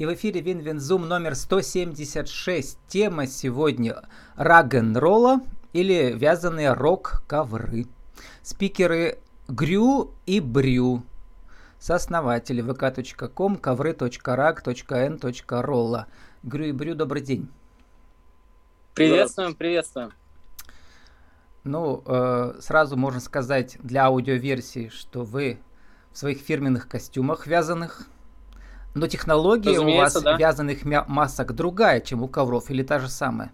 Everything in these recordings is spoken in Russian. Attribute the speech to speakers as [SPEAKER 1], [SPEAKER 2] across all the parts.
[SPEAKER 1] И в эфире WinWinZoom номер 176. Тема сегодня рок-н-ролла или вязаные рок-ковры. Спикеры Грю и Брю. Сооснователи vk.com, ковры рок-н-ролла. Грю и Брю, добрый день.
[SPEAKER 2] Приветствуем, приветствуем.
[SPEAKER 1] Ну, э, сразу можно сказать для аудиоверсии, что вы в своих фирменных костюмах вязаных, но технология у вас да. вязаных масок другая, чем у ковров, или та же самая?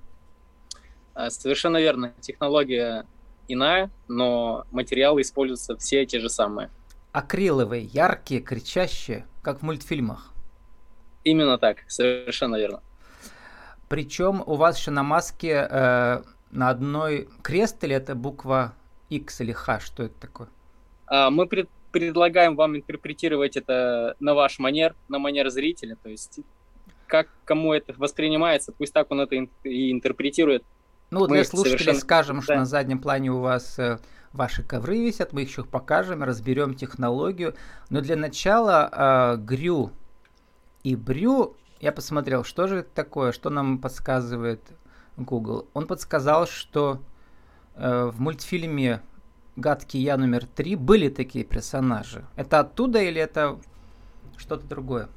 [SPEAKER 2] А, совершенно верно. Технология иная, но материалы используются все те же самые.
[SPEAKER 1] Акриловые, яркие, кричащие, как в мультфильмах.
[SPEAKER 2] Именно так, совершенно верно.
[SPEAKER 1] Причем у вас еще на маске э, на одной крест или это буква X или H? Что это такое?
[SPEAKER 2] А, мы пред, предлагаем вам интерпретировать это на ваш манер, на манер зрителя. То есть как кому это воспринимается, пусть так он это и интерпретирует.
[SPEAKER 1] Ну, для мы слушателей совершенно... скажем, что да. на заднем плане у вас э, ваши ковры висят, мы их еще покажем, разберем технологию. Но для начала э, Грю и Брю, я посмотрел, что же это такое, что нам подсказывает Google. Он подсказал, что э, в мультфильме «Гадкий я номер три» были такие персонажи. Это оттуда или это что-то другое?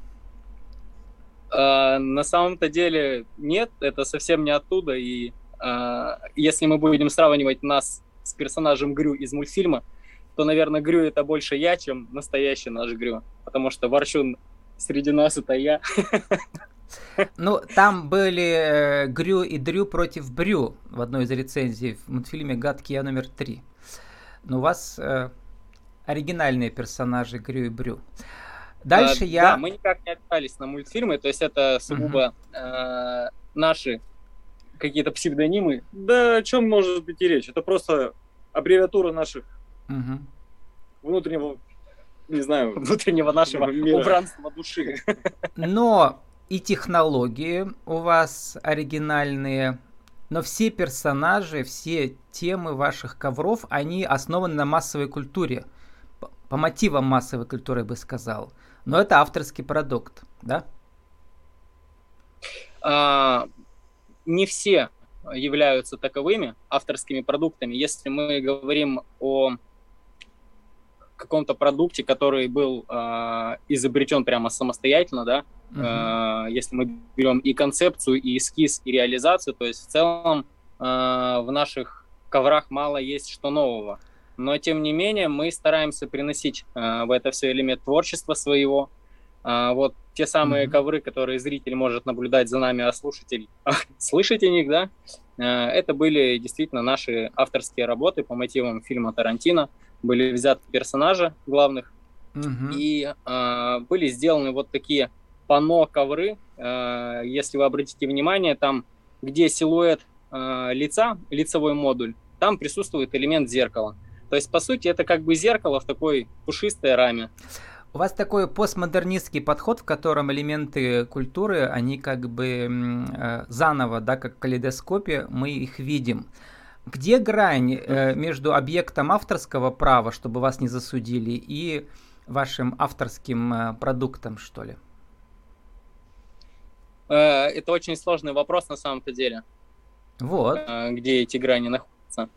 [SPEAKER 2] Uh, на самом-то деле нет, это совсем не оттуда. И uh, если мы будем сравнивать нас с персонажем Грю из мультфильма, то, наверное, Грю это больше я, чем настоящий наш Грю. Потому что Ворчун среди нас это я.
[SPEAKER 1] Ну, там были э, Грю и Дрю против Брю в одной из рецензий в мультфильме «Гадкий я номер три». Но у вас э, оригинальные персонажи Грю и Брю. Дальше а, я...
[SPEAKER 2] Да, мы никак не опирались на мультфильмы, то есть это сугубо uh э, наши какие-то псевдонимы.
[SPEAKER 3] Да о чем может быть и речь? Это просто аббревиатура наших uh внутреннего, не знаю,
[SPEAKER 2] внутреннего нашего мира. убранства души.
[SPEAKER 1] Но и технологии у вас оригинальные, но все персонажи, все темы ваших ковров, они основаны на массовой культуре. По мотивам массовой культуры, я бы сказал. Но это авторский продукт, да?
[SPEAKER 2] А, не все являются таковыми авторскими продуктами. Если мы говорим о каком-то продукте, который был э, изобретен прямо самостоятельно, да, uh-huh. э, если мы берем и концепцию, и эскиз, и реализацию, то есть в целом э, в наших коврах мало есть что нового. Но тем не менее мы стараемся приносить э, в это все элемент творчества своего. Э, вот те самые uh-huh. ковры, которые зритель может наблюдать за нами, а слушатель слышать о них, да, э, это были действительно наши авторские работы по мотивам фильма Тарантино были взяты персонажи главных, угу. и э, были сделаны вот такие пано ковры. Э, если вы обратите внимание, там, где силуэт э, лица, лицевой модуль, там присутствует элемент зеркала. То есть, по сути, это как бы зеркало в такой пушистой раме.
[SPEAKER 1] У вас такой постмодернистский подход, в котором элементы культуры, они как бы э, заново, да, как в калейдоскопе, мы их видим. Где грань э, между объектом авторского права, чтобы вас не засудили, и вашим авторским э, продуктом, что ли?
[SPEAKER 2] Э, это очень сложный вопрос на самом-то деле.
[SPEAKER 1] Вот.
[SPEAKER 2] Э, где эти грани находятся.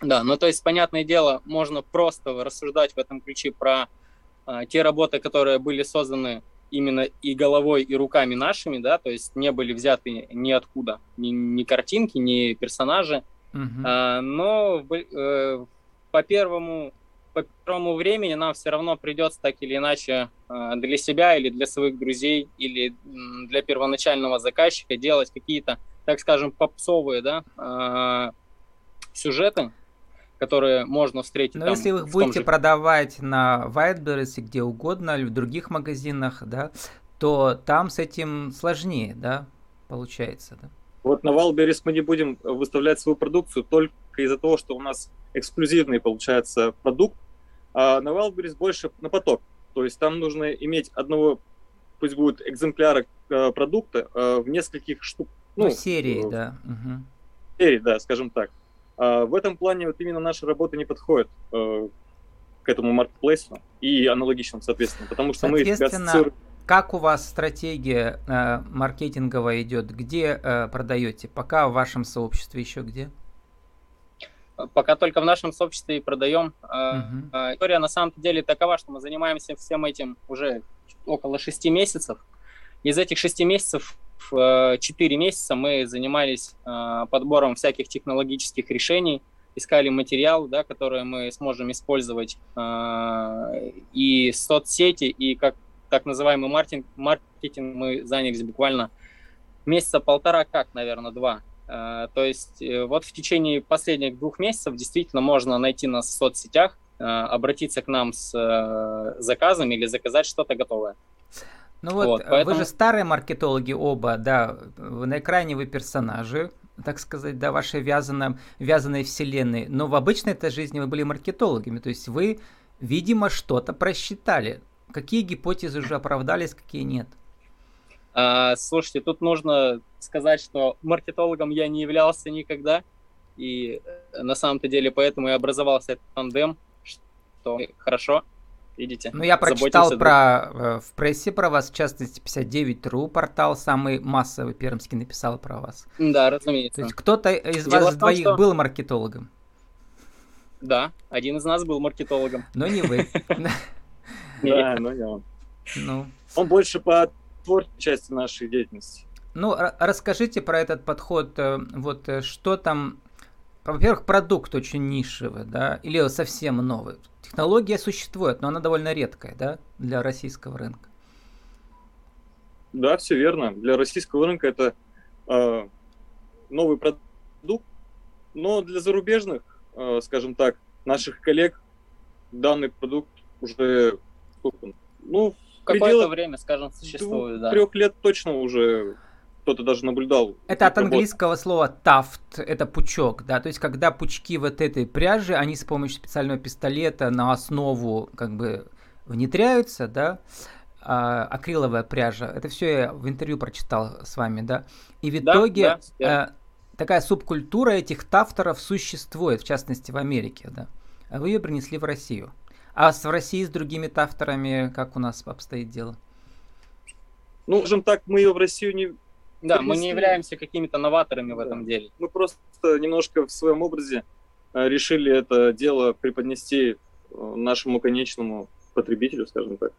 [SPEAKER 2] Да, ну то есть, понятное дело, можно просто рассуждать в этом ключе про э, те работы, которые были созданы именно и головой, и руками нашими, да, то есть не были взяты ниоткуда, ни, ни картинки, ни персонажи, Uh-huh. А, но э, по первому по первому времени нам все равно придется так или иначе э, для себя или для своих друзей или для первоначального заказчика делать какие-то, так скажем, попсовые да, э, сюжеты, которые можно встретить.
[SPEAKER 1] Но там, если вы их будете же... продавать на Wildberries где угодно, или в других магазинах, да, то там с этим сложнее, да, получается, да?
[SPEAKER 3] Вот на Wildberries мы не будем выставлять свою продукцию только из-за того, что у нас эксклюзивный получается продукт, а на Wildberries больше на поток. То есть там нужно иметь одного, пусть будет экземпляра э, продукта э, в нескольких штук.
[SPEAKER 1] Ну, ну серии, э, да. Угу.
[SPEAKER 3] Серии, да, скажем так. А в этом плане вот именно наша работа не подходит к этому маркетплейсу и аналогичным, соответственно, потому что мы
[SPEAKER 1] Соответственно, как у вас стратегия э, маркетинговая идет? Где э, продаете? Пока в вашем сообществе еще где?
[SPEAKER 2] Пока только в нашем сообществе и продаем. Угу. История на самом деле такова, что мы занимаемся всем этим уже около шести месяцев. Из этих шести месяцев четыре месяца мы занимались подбором всяких технологических решений, искали материал, да, который мы сможем использовать и соцсети, и как так называемый маркетинг, маркетинг мы занялись буквально месяца полтора, как, наверное, два. Э, то есть э, вот в течение последних двух месяцев действительно можно найти нас в соцсетях, э, обратиться к нам с заказом или заказать что-то готовое.
[SPEAKER 1] Ну вот, вот поэтому... вы же старые маркетологи оба, да, на экране вы персонажи, так сказать, да, вашей вязаной, вязаной вселенной, но в обычной этой жизни вы были маркетологами, то есть вы, видимо, что-то просчитали. Какие гипотезы уже оправдались, какие нет?
[SPEAKER 2] А, слушайте, тут нужно сказать, что маркетологом я не являлся никогда, и э, на самом-то деле поэтому и образовался этот тандем, что хорошо, видите.
[SPEAKER 1] Ну, я прочитал про, э, в прессе про вас, в частности, 59.ru портал, самый массовый пермский написал про вас.
[SPEAKER 2] Да, разумеется.
[SPEAKER 1] То есть кто-то из Дело вас том, двоих что... был маркетологом?
[SPEAKER 2] Да, один из нас был маркетологом.
[SPEAKER 1] Но не вы.
[SPEAKER 3] Да, но не он. Ну. Он больше по творческой части нашей деятельности.
[SPEAKER 1] Ну, расскажите про этот подход. Э, вот э, что там... Во-первых, продукт очень нишевый, да, или совсем новый. Технология существует, но она довольно редкая, да, для российского рынка.
[SPEAKER 3] Да, все верно. Для российского рынка это э, новый продукт, но для зарубежных, э, скажем так, наших коллег данный продукт уже сколько?
[SPEAKER 2] Ну, какое-то время, скажем, существует, да.
[SPEAKER 3] Трех лет точно уже кто-то даже наблюдал.
[SPEAKER 1] Это от английского слова тафт, это пучок, да, то есть когда пучки вот этой пряжи, они с помощью специального пистолета на основу как бы внедряются, да, а, акриловая пряжа, это все я в интервью прочитал с вами, да, и в итоге да, да, э, такая субкультура этих тафтеров существует, в частности в Америке, да, а вы ее принесли в Россию. А в России с другими авторами как у нас обстоит дело?
[SPEAKER 3] Ну, скажем так, мы ее в Россию не...
[SPEAKER 2] Да, принесли. мы не являемся какими-то новаторами в да. этом деле.
[SPEAKER 3] Мы просто немножко в своем образе э, решили это дело преподнести э, нашему конечному потребителю, скажем так.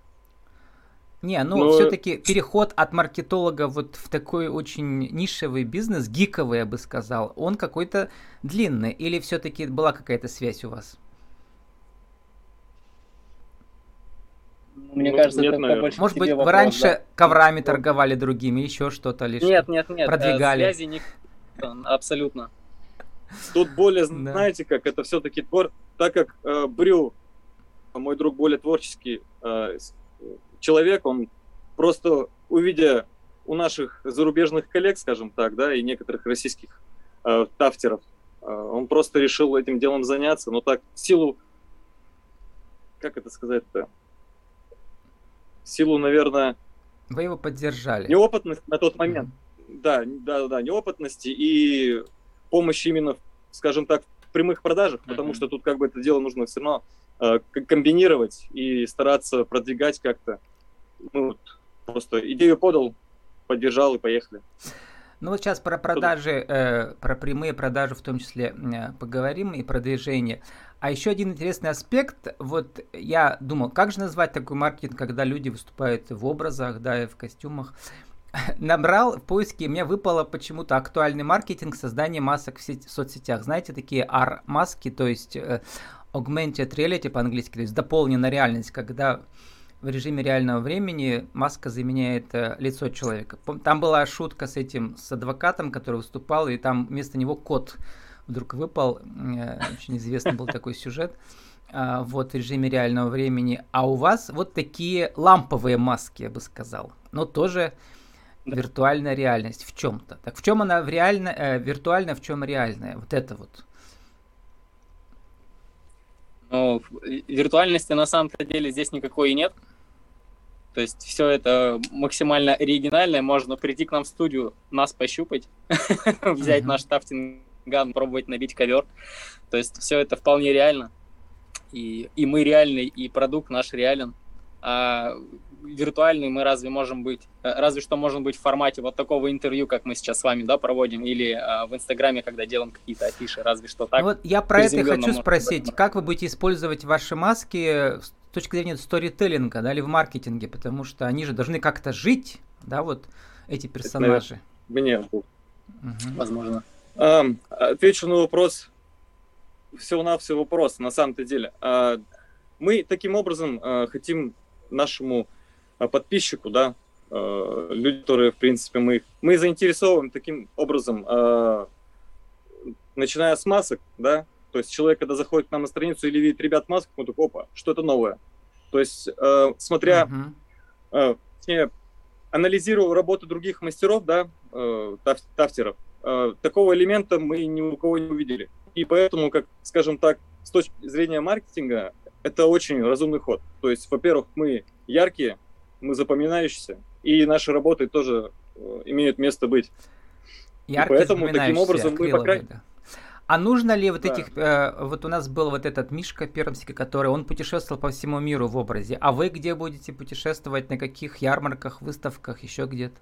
[SPEAKER 1] Не, ну Но... все-таки переход от маркетолога вот в такой очень нишевый бизнес, гиковый, я бы сказал, он какой-то длинный. Или все-таки была какая-то связь у вас?
[SPEAKER 2] Мне ну, кажется, нет, это
[SPEAKER 1] больше Может быть, вопрос, вы раньше да. коврами торговали другими, еще что-то лишь
[SPEAKER 2] Нет, нет, нет.
[SPEAKER 1] Э, продвигали.
[SPEAKER 2] Связи не... Абсолютно.
[SPEAKER 3] Тут более, знаете, как это все-таки твор, так как э, Брю, мой друг, более творческий э, человек, он просто увидя у наших зарубежных коллег, скажем так, да, и некоторых российских э, тафтеров, э, он просто решил этим делом заняться, но так в силу, как это сказать-то, силу, наверное...
[SPEAKER 1] Вы его поддержали.
[SPEAKER 3] Неопытность на тот момент. Mm-hmm. Да, да, да, неопытности и помощи именно, скажем так, в прямых продажах, mm-hmm. потому что тут как бы это дело нужно все равно э, комбинировать и стараться продвигать как-то. Ну, вот, просто идею подал, поддержал и поехали.
[SPEAKER 1] Ну вот сейчас про продажи, э, про прямые продажи в том числе э, поговорим и продвижение. А еще один интересный аспект, вот я думал, как же назвать такой маркетинг, когда люди выступают в образах, да, и в костюмах. Набрал в поиске, мне выпало почему-то актуальный маркетинг создания масок в, сеть, в соцсетях. Знаете, такие AR-маски, то есть э, augmented reality по-английски, то есть дополненная реальность, когда в режиме реального времени маска заменяет э, лицо человека. Там была шутка с этим, с адвокатом, который выступал, и там вместо него кот вдруг выпал. Э, очень известный был такой сюжет. А, вот в режиме реального времени. А у вас вот такие ламповые маски, я бы сказал. Но тоже виртуальная реальность в чем-то. Так в чем она в реально, э, виртуальная, в чем реальная? Вот это вот.
[SPEAKER 2] Ну, виртуальности на самом-то деле здесь никакой и нет. То есть все это максимально оригинальное. Можно прийти к нам в студию, нас пощупать, взять наш тафтинг ган, пробовать набить ковер. То есть все это вполне реально. И, и мы реальный, и продукт наш реален. А виртуальный мы разве можем быть, э, разве что можем быть в формате вот такого интервью, как мы сейчас с вами, да, проводим, или э, в Инстаграме, когда делаем какие-то афиши, разве что так.
[SPEAKER 1] Ну вот я про это и хочу спросить, быть. как вы будете использовать ваши маски с точки зрения сторителлинга, да, или в маркетинге, потому что они же должны как-то жить, да, вот эти персонажи. Это,
[SPEAKER 3] мне, угу. возможно. Um, отвечу на вопрос, всего-навсего вопрос, на самом-то деле. Uh, мы таким образом uh, хотим нашему uh, подписчику, да, uh, люди, которые, в принципе, мы, мы заинтересованы таким образом, uh, начиная с масок, да, то есть человек, когда заходит к нам на страницу или видит ребят в масках, он такой, опа, что это новое. То есть, uh, смотря, uh-huh. uh, анализируя работу других мастеров, да, uh, тафтеров, uh, такого элемента мы ни у кого не увидели. И поэтому, как, скажем так, с точки зрения маркетинга, это очень разумный ход. То есть, во-первых, мы яркие, мы запоминающиеся, и наши работы тоже э, имеют место быть.
[SPEAKER 1] Яркие, и поэтому таким образом мы пока... Да. А нужно ли вот да. этих, э, вот у нас был вот этот Мишка Пермский, который, он путешествовал по всему миру в образе, а вы где будете путешествовать, на каких ярмарках, выставках, еще где-то?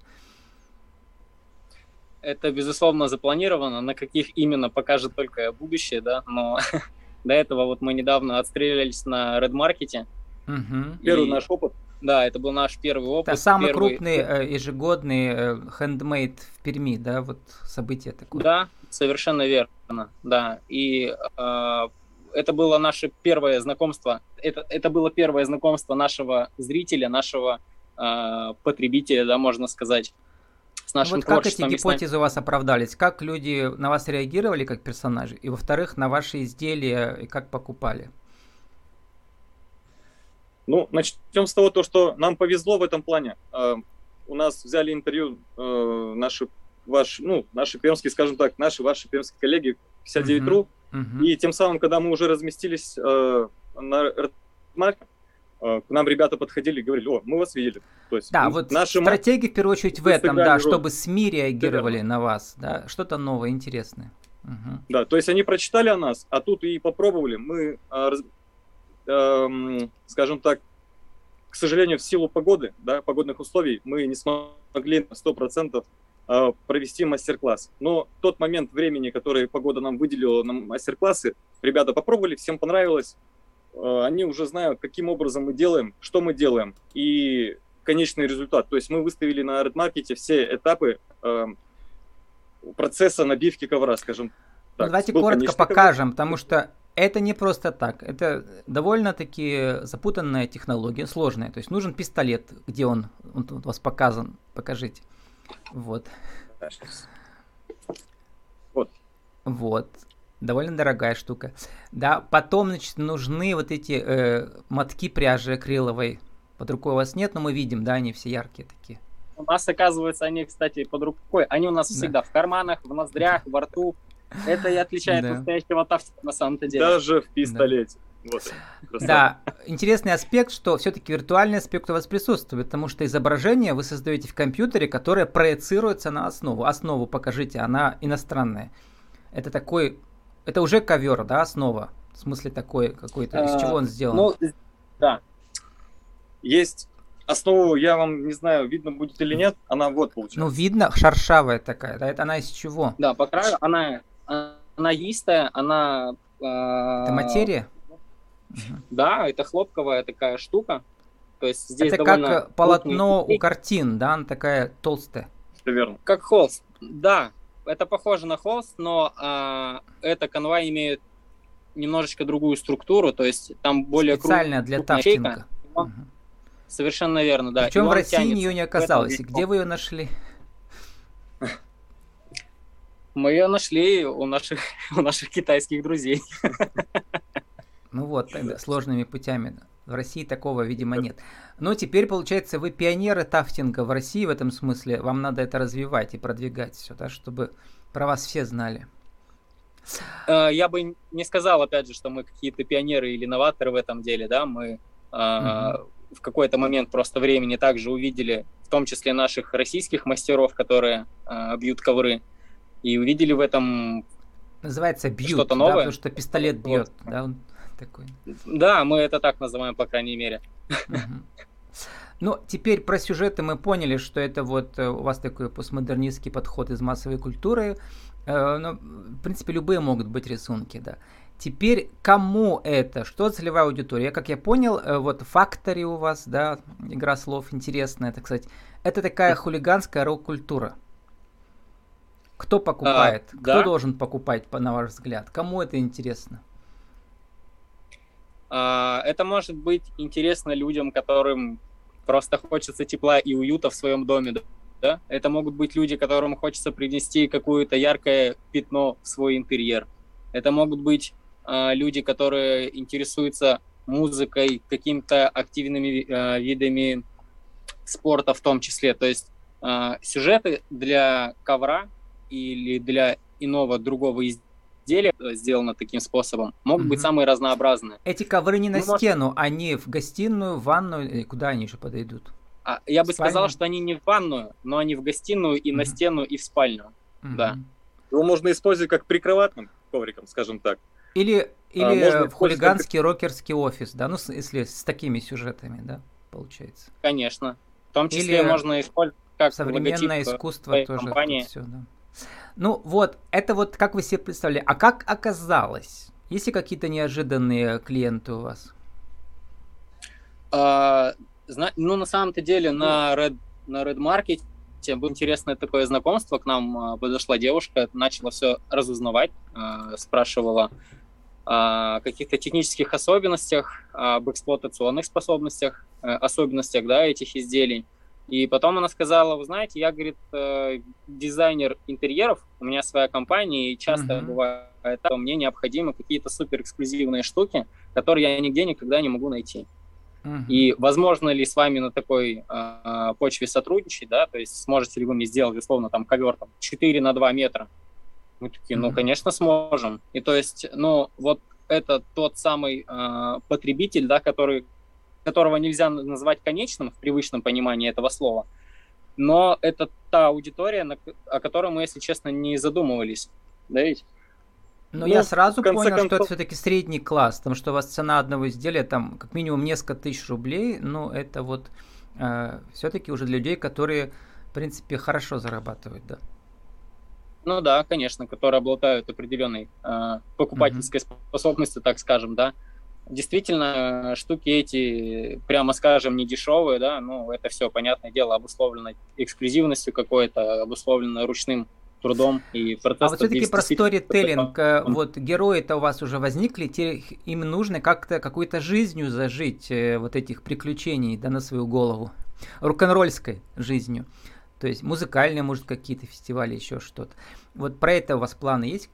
[SPEAKER 2] Это, безусловно, запланировано. На каких именно покажет только будущее, да. Но до этого вот мы недавно отстрелялись на Red Market.
[SPEAKER 3] Угу. Первый и... наш опыт.
[SPEAKER 2] Да, это был наш первый опыт.
[SPEAKER 1] Это самый первый... крупный э, ежегодный э, handmade в Перми, да, вот событие такое.
[SPEAKER 2] Да, совершенно верно, да. И э, это было наше первое знакомство. Это, это было первое знакомство нашего зрителя, нашего э, потребителя, да, можно сказать
[SPEAKER 1] с нашим вот как эти гипотезы у вас оправдались? Как люди на вас реагировали как персонажи? И, во-вторых, на ваши изделия и как покупали?
[SPEAKER 3] Ну, начнем с того, то, что нам повезло в этом плане. Э, у нас взяли интервью э, наши, ваш, ну, наши пермские, скажем так, наши, ваши пермские коллеги 59.ru, uh-huh. и тем самым, когда мы уже разместились э, на марке, Э, к нам ребята подходили и говорили, о, мы вас видели.
[SPEAKER 1] То есть, да, вот наши стратегия в первую очередь в этом, да, чтобы СМИ реагировали на вас, да, что-то новое, интересное.
[SPEAKER 3] Угу. Да, то есть они прочитали о нас, а тут и попробовали. Мы, э, э, скажем так, к сожалению, в силу погоды, да, погодных условий, мы не смогли на 100% э, провести мастер-класс. Но тот момент времени, который погода нам выделила на мастер-классы, ребята попробовали, всем понравилось, Э, они уже знают, каким образом мы делаем, что мы делаем и конечный результат. То есть мы выставили на Red все этапы э, процесса набивки ковра, скажем
[SPEAKER 1] так. Давайте Был коротко покажем, ковер. потому что это не просто так. Это довольно-таки запутанная технология, сложная. То есть нужен пистолет, где он, он у вас показан. Покажите. Вот. Вот. Вот довольно дорогая штука. Да, потом, значит, нужны вот эти э, мотки пряжи акриловой. Под рукой у вас нет, но мы видим, да, они все яркие такие.
[SPEAKER 2] У нас, оказывается, они, кстати, под рукой. Они у нас да. всегда в карманах, в ноздрях, во рту. Это и отличает да. настоящего тафтика на самом-то деле.
[SPEAKER 3] Даже в пистолете. Да. Вот.
[SPEAKER 1] Да, интересный аспект, что все-таки виртуальный аспект у вас присутствует, потому что изображение вы создаете в компьютере, которое проецируется на основу. Основу покажите, она иностранная. Это такой это уже ковер, да, основа? В смысле такой какой-то? Из чего он сделан? Ну,
[SPEAKER 3] да. Есть основу, я вам не знаю, видно будет или нет, она вот получается.
[SPEAKER 1] Ну, видно, шершавая такая, да, это она из чего?
[SPEAKER 2] Да, по краю она, она есть, она...
[SPEAKER 1] Э, это материя?
[SPEAKER 2] Да, это хлопковая такая штука. То есть здесь
[SPEAKER 1] это как полотно у картин, да, она такая толстая.
[SPEAKER 3] Все верно.
[SPEAKER 2] Как холст, да, это похоже на холст, но а, эта канва имеет немножечко другую структуру, то есть там более
[SPEAKER 1] Специальная для тафтинга.
[SPEAKER 2] Угу. Совершенно верно, да.
[SPEAKER 1] Причем в России ее не оказалось. И где вы ее нашли?
[SPEAKER 2] Мы ее нашли у наших, у наших китайских друзей.
[SPEAKER 1] Ну вот, тогда сложными путями. В России такого, видимо, нет. Но теперь, получается, вы пионеры тафтинга в России в этом смысле. Вам надо это развивать и продвигать все, да, чтобы про вас все знали.
[SPEAKER 2] Э, я бы не сказал, опять же, что мы какие-то пионеры или новаторы в этом деле, да, мы угу. в какой-то момент просто времени также увидели, в том числе наших российских мастеров, которые э, бьют ковры, и увидели в этом
[SPEAKER 1] Называется бьют, что-то новое. Да, потому что пистолет бьет, вот. да, он такой.
[SPEAKER 2] Да, мы это так называем, по крайней мере.
[SPEAKER 1] Ну, теперь про сюжеты мы поняли, что это вот э, у вас такой постмодернистский подход из массовой культуры. Э, ну, в принципе, любые могут быть рисунки, да. Теперь кому это? Что целевая аудитория? Как я понял, э, вот Factory у вас, да, игра слов интересная, так сказать. Это такая хулиганская рок-культура. Кто покупает? А, Кто да? должен покупать, на ваш взгляд? Кому это интересно?
[SPEAKER 2] А, это может быть интересно людям, которым просто хочется тепла и уюта в своем доме, да? Это могут быть люди, которым хочется принести какое-то яркое пятно в свой интерьер. Это могут быть э, люди, которые интересуются музыкой, какими-то активными э, видами спорта в том числе. То есть э, сюжеты для ковра или для иного другого изделия изделия сделано таким способом, могут mm-hmm. быть самые разнообразные.
[SPEAKER 1] Эти ковры не на ну, стену, может... они в гостиную, в ванную, куда они еще подойдут?
[SPEAKER 2] А, я бы сказал, что они не в ванную, но они в гостиную и mm-hmm. на стену и в спальню. Mm-hmm. Да.
[SPEAKER 3] Его можно использовать как прикроватным ковриком, скажем так.
[SPEAKER 1] Или, или а, хулиганский как... рокерский офис, да, ну если с такими сюжетами, да, получается.
[SPEAKER 2] Конечно. В том числе или можно использовать как
[SPEAKER 1] современное искусство тоже. Компании. Все, да. Ну вот, это вот как вы себе представляли. А как оказалось? Есть ли какие-то неожиданные клиенты у вас?
[SPEAKER 2] А, ну, на самом-то деле, на Red, на Red Market было интересное такое знакомство. К нам а, подошла девушка, начала все разузнавать, а, спрашивала о каких-то технических особенностях, об эксплуатационных способностях, э, особенностях да, этих изделий. И потом она сказала, вы знаете, я, говорит, э, дизайнер интерьеров, у меня своя компания, и часто uh-huh. бывает так, мне необходимы какие-то супер эксклюзивные штуки, которые я нигде никогда не могу найти. Uh-huh. И возможно ли с вами на такой э, почве сотрудничать, да, то есть сможете ли вы мне сделать, условно, там, ковер там, 4 на 2 метра? Мы такие, ну, uh-huh. конечно, сможем. И то есть, ну, вот это тот самый э, потребитель, да, который которого нельзя назвать конечным в привычном понимании этого слова, но это та аудитория, о которой мы, если честно, не задумывались. Да ведь?
[SPEAKER 1] Но ну, я сразу понял, концов... что это все-таки средний класс, потому что у вас цена одного изделия там как минимум несколько тысяч рублей, но это вот э, все-таки уже для людей, которые, в принципе, хорошо зарабатывают, да.
[SPEAKER 2] Ну да, конечно, которые обладают определенной э, покупательской mm-hmm. способностью, так скажем, да. Действительно, штуки эти, прямо скажем, не дешевые, да, ну, это все, понятное дело, обусловлено эксклюзивностью какой-то, обусловлено ручным трудом и
[SPEAKER 1] процессом. А вот все-таки про сторителлинг, э, вот герои-то у вас уже возникли, те, им нужно как-то какой-то жизнью зажить э, вот этих приключений, да, на свою голову, рок-н-ролльской жизнью. То есть музыкальные, может, какие-то фестивали, еще что-то. Вот про это у вас планы есть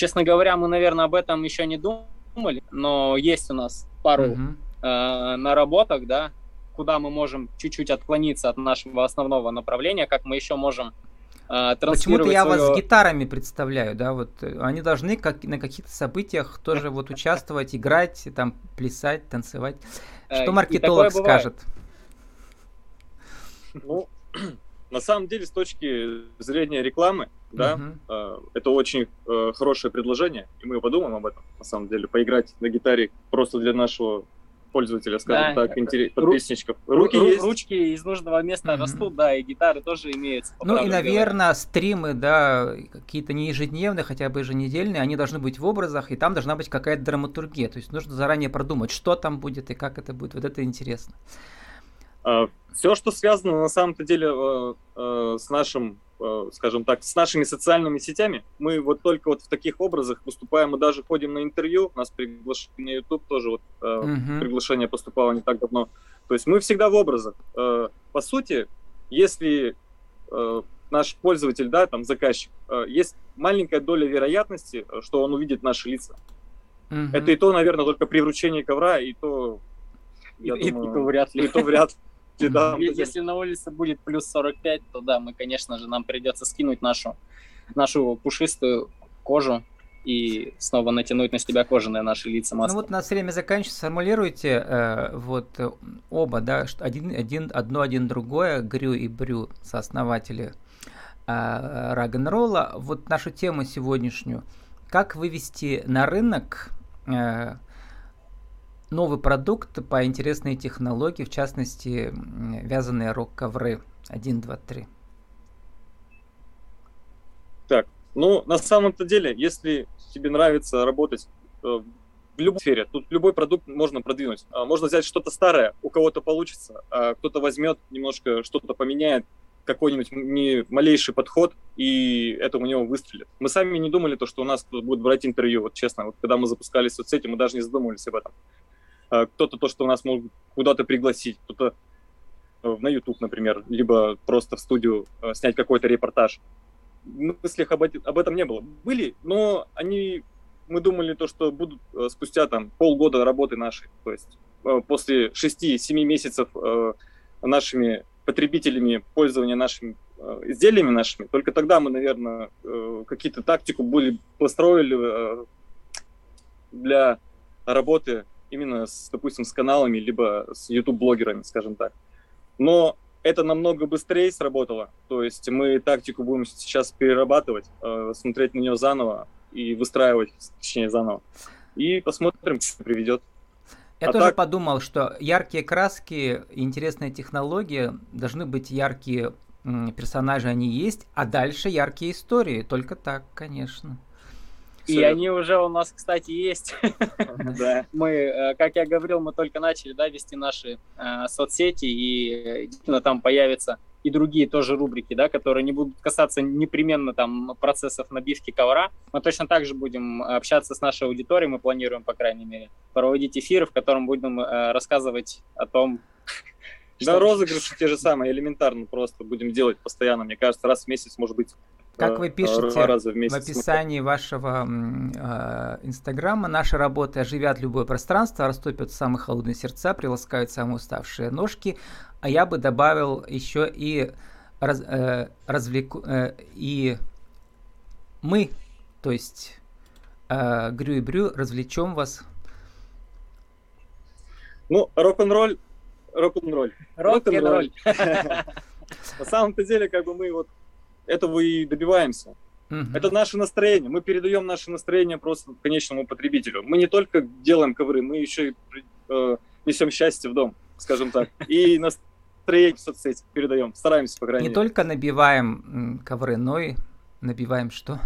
[SPEAKER 2] Честно говоря, мы, наверное, об этом еще не думали, но есть у нас пару uh-huh. э, наработок, да, куда мы можем чуть-чуть отклониться от нашего основного направления, как мы еще можем
[SPEAKER 1] э, Почему-то я свое... вас с гитарами представляю, да, вот э, они должны как на каких-то событиях тоже вот участвовать, играть, там плясать, танцевать. Что э, маркетолог скажет?
[SPEAKER 3] Ну, на самом деле, с точки зрения рекламы, да, uh-huh. это очень э, хорошее предложение, и мы подумаем об этом, на самом деле, поиграть на гитаре просто для нашего пользователя, скажем да, так, интерес, подписчиков.
[SPEAKER 2] Руки ру- есть. Ручки из нужного места mm-hmm. растут, да, и гитары тоже имеются.
[SPEAKER 1] Ну и, наверное, говоря. стримы, да, какие-то не ежедневные, хотя бы еженедельные, они должны быть в образах, и там должна быть какая-то драматургия. То есть нужно заранее продумать, что там будет и как это будет. Вот это интересно.
[SPEAKER 3] А, Все, что связано на самом-то деле э, э, с нашим, э, скажем так, с нашими социальными сетями, мы вот только вот в таких образах выступаем, мы даже ходим на интервью, нас приглашили на YouTube тоже, вот uh-huh. приглашение поступало не так давно. То есть мы всегда в образах. По сути, если наш пользователь, да, там заказчик, есть маленькая доля вероятности, что он увидит наши лица. Uh-huh. Это и то, наверное, только при вручении ковра, и то,
[SPEAKER 2] я и, думаю, и то вряд ли.
[SPEAKER 3] И то вряд ли
[SPEAKER 2] да. Если на улице будет плюс 45, то да, мы, конечно же, нам придется скинуть нашу, нашу пушистую кожу и снова натянуть на себя кожаные наши лица
[SPEAKER 1] маски. Ну вот у нас время заканчивается. Сформулируйте э, вот э, оба, да, один, один, одно, один, другое, Грю и Брю, сооснователи э, рок-н-ролла. Вот нашу тему сегодняшнюю. Как вывести на рынок э, новый продукт по интересной технологии, в частности, вязаные рок-ковры. Один, два, три.
[SPEAKER 3] Так, ну, на самом-то деле, если тебе нравится работать э, в любой сфере, тут любой продукт можно продвинуть. А, можно взять что-то старое, у кого-то получится, а кто-то возьмет, немножко что-то поменяет, какой-нибудь малейший подход, и это у него выстрелит. Мы сами не думали, то, что у нас будет брать интервью, вот честно. Вот когда мы запускали соцсети, мы даже не задумывались об этом. А, кто-то то, что у нас могут куда-то пригласить, кто-то э, на YouTube, например, либо просто в студию э, снять какой-то репортаж. Мыслях об, об этом не было. Были, но они, мы думали то, что будут э, спустя там полгода работы нашей, то есть после 6-7 месяцев нашими потребителями пользования нашими изделиями нашими, только тогда мы, наверное, какие-то тактику были построили для работы именно, с, допустим, с каналами, либо с YouTube-блогерами, скажем так. Но это намного быстрее сработало. То есть мы тактику будем сейчас перерабатывать, э, смотреть на нее заново и выстраивать, точнее, заново. И посмотрим, что приведет.
[SPEAKER 1] Я а тоже так... подумал, что яркие краски, интересная технология, должны быть яркие персонажи, они есть, а дальше яркие истории. Только так, конечно.
[SPEAKER 2] И они уже у нас, кстати, есть. Да. Мы, э, как я говорил, мы только начали да, вести наши э, соцсети, и действительно там появятся и другие тоже рубрики, да, которые не будут касаться непременно там процессов набивки ковра. Мы точно так же будем общаться с нашей аудиторией, мы планируем, по крайней мере, проводить эфиры, в котором будем э, рассказывать о том,
[SPEAKER 3] да, розыгрыши те же самые, элементарно просто будем делать постоянно. Мне кажется, раз в месяц, может быть,
[SPEAKER 1] как вы пишете раза в, в описании вашего э, инстаграма, наши работы оживят любое пространство, растопят самые холодные сердца, приласкают самые уставшие ножки. А я бы добавил еще и раз, э, развлеку э, и мы, то есть э, Грю и Брю, развлечем вас.
[SPEAKER 3] Ну, рок-н-ролл, рок-н-ролл.
[SPEAKER 2] Рок-н-ролл.
[SPEAKER 3] На самом-то деле, как бы мы вот этого и добиваемся. Угу. Это наше настроение. Мы передаем наше настроение просто конечному потребителю. Мы не только делаем ковры, мы еще и э, несем счастье в дом, скажем так. И настроение в соцсети передаем. Стараемся, по крайней
[SPEAKER 1] не мере. Не только набиваем ковры, но и набиваем что?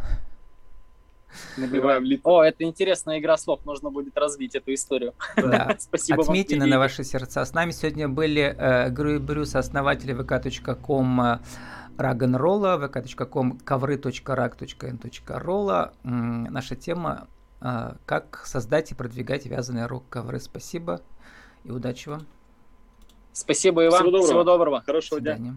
[SPEAKER 2] Набиваем лица. О, это интересная игра слов. Нужно будет развить эту историю.
[SPEAKER 1] Да. Спасибо Отметины вам. на ваши сердца. С нами сегодня были э, Грю и Брюс, основатели vk.com рагнролла, vk.com, ковры.rag.n.rolla. Наша тема а, «Как создать и продвигать вязаные рок-ковры». Спасибо и удачи вам.
[SPEAKER 2] Спасибо и вам. Всего доброго.
[SPEAKER 3] Всего доброго. Хорошего
[SPEAKER 1] дня.